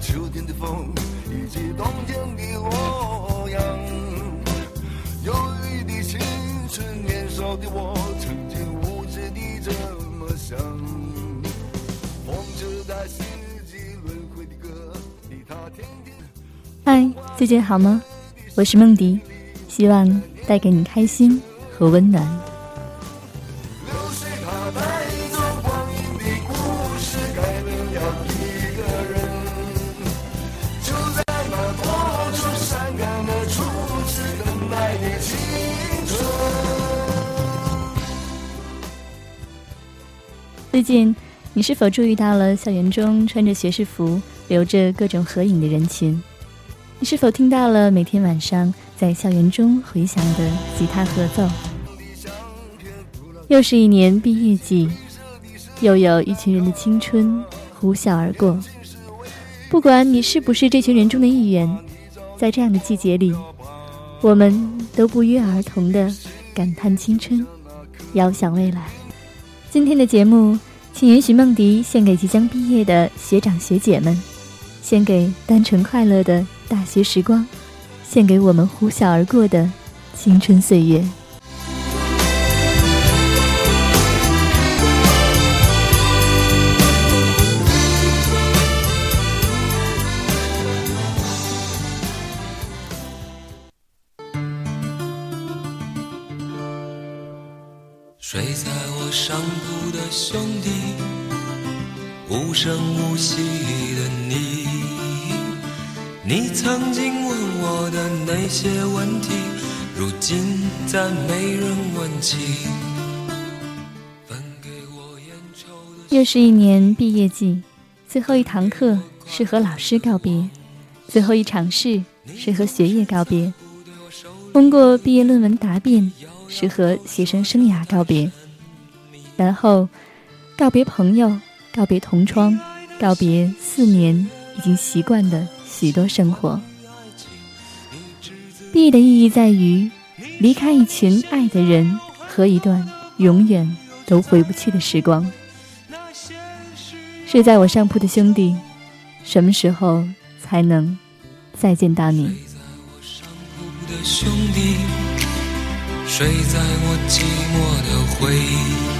秋天的风以及冬天的洛阳。忧郁的青春，年少的我，曾经无知地这么想。风车在四季轮回的歌，里它天天。嗨，最近好吗？我是梦迪，希望带给你开心和温暖。最近，你是否注意到了校园中穿着学士服、留着各种合影的人群？你是否听到了每天晚上在校园中回响的吉他合奏？又是一年毕业季，又有一群人的青春呼啸而过。不管你是不是这群人中的一员，在这样的季节里，我们都不约而同的感叹青春，遥想未来。今天的节目，请允许梦迪献给即将毕业的学长学姐们，献给单纯快乐的大学时光，献给我们呼啸而过的青春岁月。上铺的兄弟，无声无息的你，你曾经问我的那些问题，如今再没人问起。分给我烟抽的又是一年毕业季，最后一堂课是和老师告别，最后一场试是和学业告别，通过毕业论文答辩是和学生生涯告别，然后告别朋友，告别同窗，告别四年已经习惯的许多生活。毕业的意义在于离开一群爱的人和一段永远都回不去的时光。睡在我上铺的兄弟，什么时候才能再见到你？睡在我寂寞的回忆。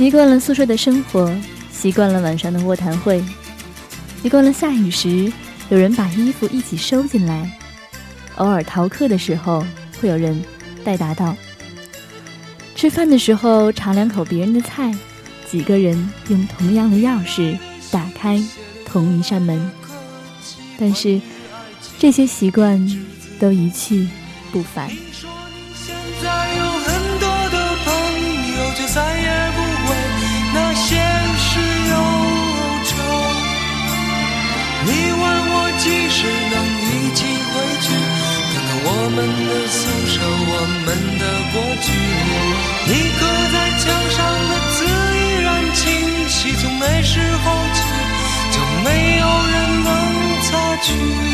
习惯了宿舍的生活，习惯了晚上的卧谈会，习惯了下雨时有人把衣服一起收进来，偶尔逃课的时候会有人带答到，吃饭的时候尝两口别人的菜，几个人用同样的钥匙打开同一扇门，但是这些习惯都一去不返。墙上的字依然清晰，从那时候起，就没有人能擦去。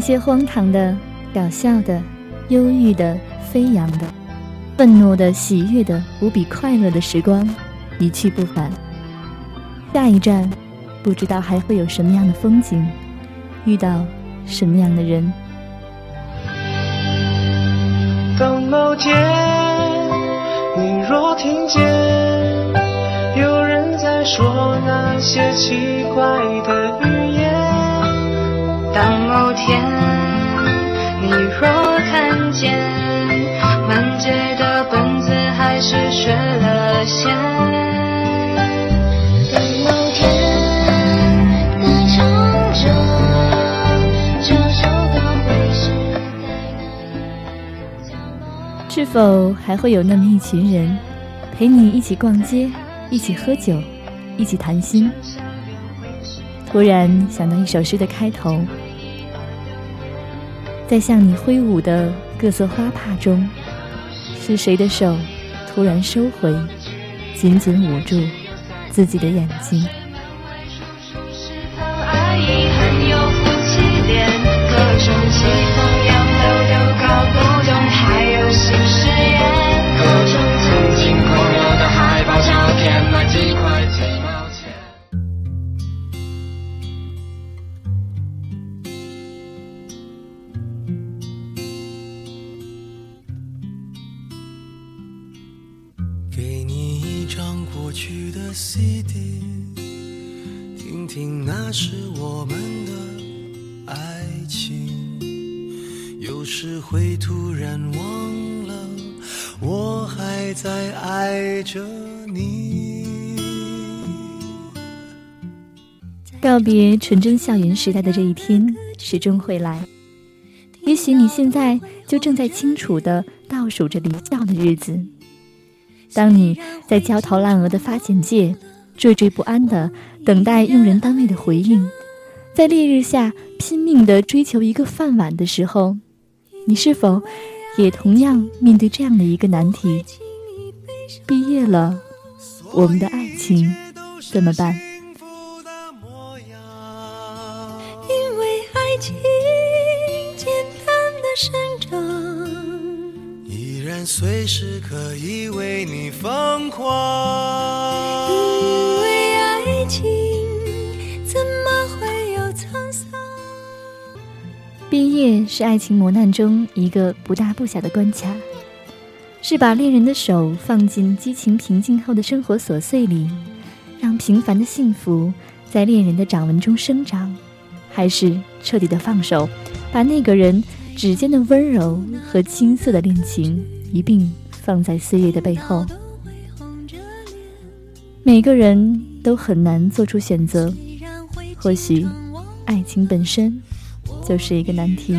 些荒唐的、搞笑的、忧郁的、飞扬的、愤怒的、喜悦的、无比快乐的时光，一去不返。下一站，不知道还会有什么样的风景，遇到什么样的人。当某天，你若听见有人在说那些奇怪的语。当某天你若看见满街的本子还是缺了线，等某天你唱着这首歌会是在哪角落？是否还会有那么一群人，陪你一起逛街，一起喝酒，一起谈心？突然想到一首诗的开头，在向你挥舞的各色花帕中，是谁的手突然收回，紧紧捂住自己的眼睛？那是我们的爱情。有时会突然忘了，我还在爱着你。告别纯真校园时代的这一天始终会来。也许你现在就正在清楚的倒数着离校的日子。当你在焦头烂额的发简介，惴惴不安的等待用人单位的回应，在烈日下拼命的追求一个饭碗的时候，你是否也同样面对这样的一个难题？毕业了，我们的爱情怎么办？因为爱情简单的生，然随时可以为你疯狂。因为爱情怎么会有沧桑？毕业是爱情磨难中一个不大不小的关卡，是把恋人的手放进激情平静后的生活琐碎里，让平凡的幸福在恋人的掌纹中生长，还是彻底的放手，把那个人指尖的温柔和青涩的恋情一并放在岁月的背后？每个人都很难做出选择，或许爱情本身就是一个难题。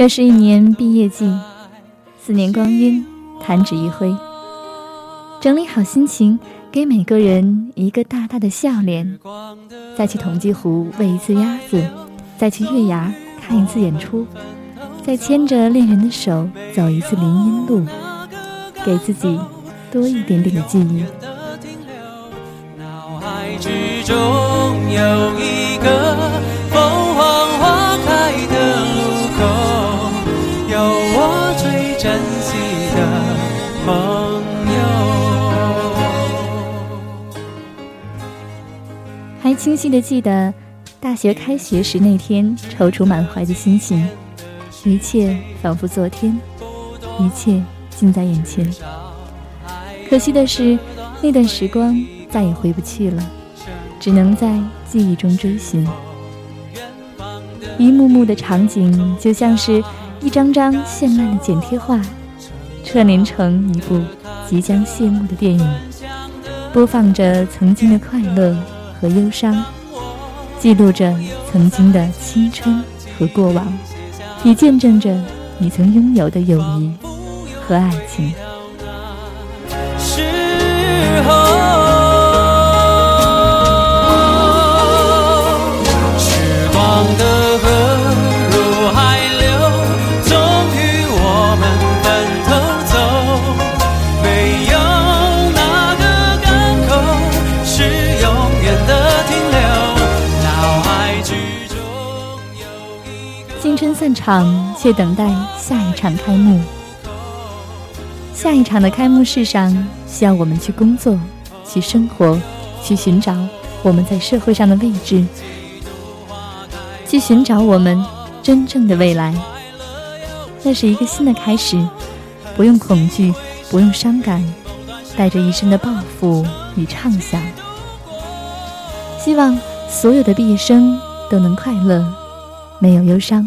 又是一年毕业季，四年光阴，弹指一挥。整理好心情，给每个人一个大大的笑脸，再去同济湖喂一次鸭子，再去月牙看一次演出，再牵着恋人的手走一次林荫路，给自己多一点点的记忆。脑海之中清晰地记得大学开学时那天踌躇满怀的心情，一切仿佛昨天，一切近在眼前。可惜的是，那段时光再也回不去了，只能在记忆中追寻。一幕幕的场景，就像是一张张绚烂的剪贴画，串联成一部即将谢幕的电影，播放着曾经的快乐和忧伤，记录着曾经的青春和过往，也见证着你曾拥有的友谊和爱情。散场，却等待下一场开幕。下一场的开幕式上，需要我们去工作，去生活，去寻找我们在社会上的位置，去寻找我们真正的未来。那是一个新的开始，不用恐惧，不用伤感，带着一身的抱负与畅想。希望所有的毕业生都能快乐，没有忧伤。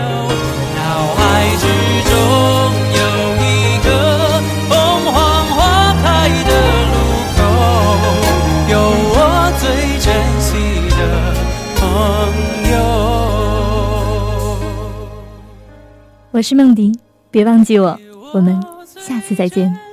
我是梦迪，别忘记我，我们下次再见。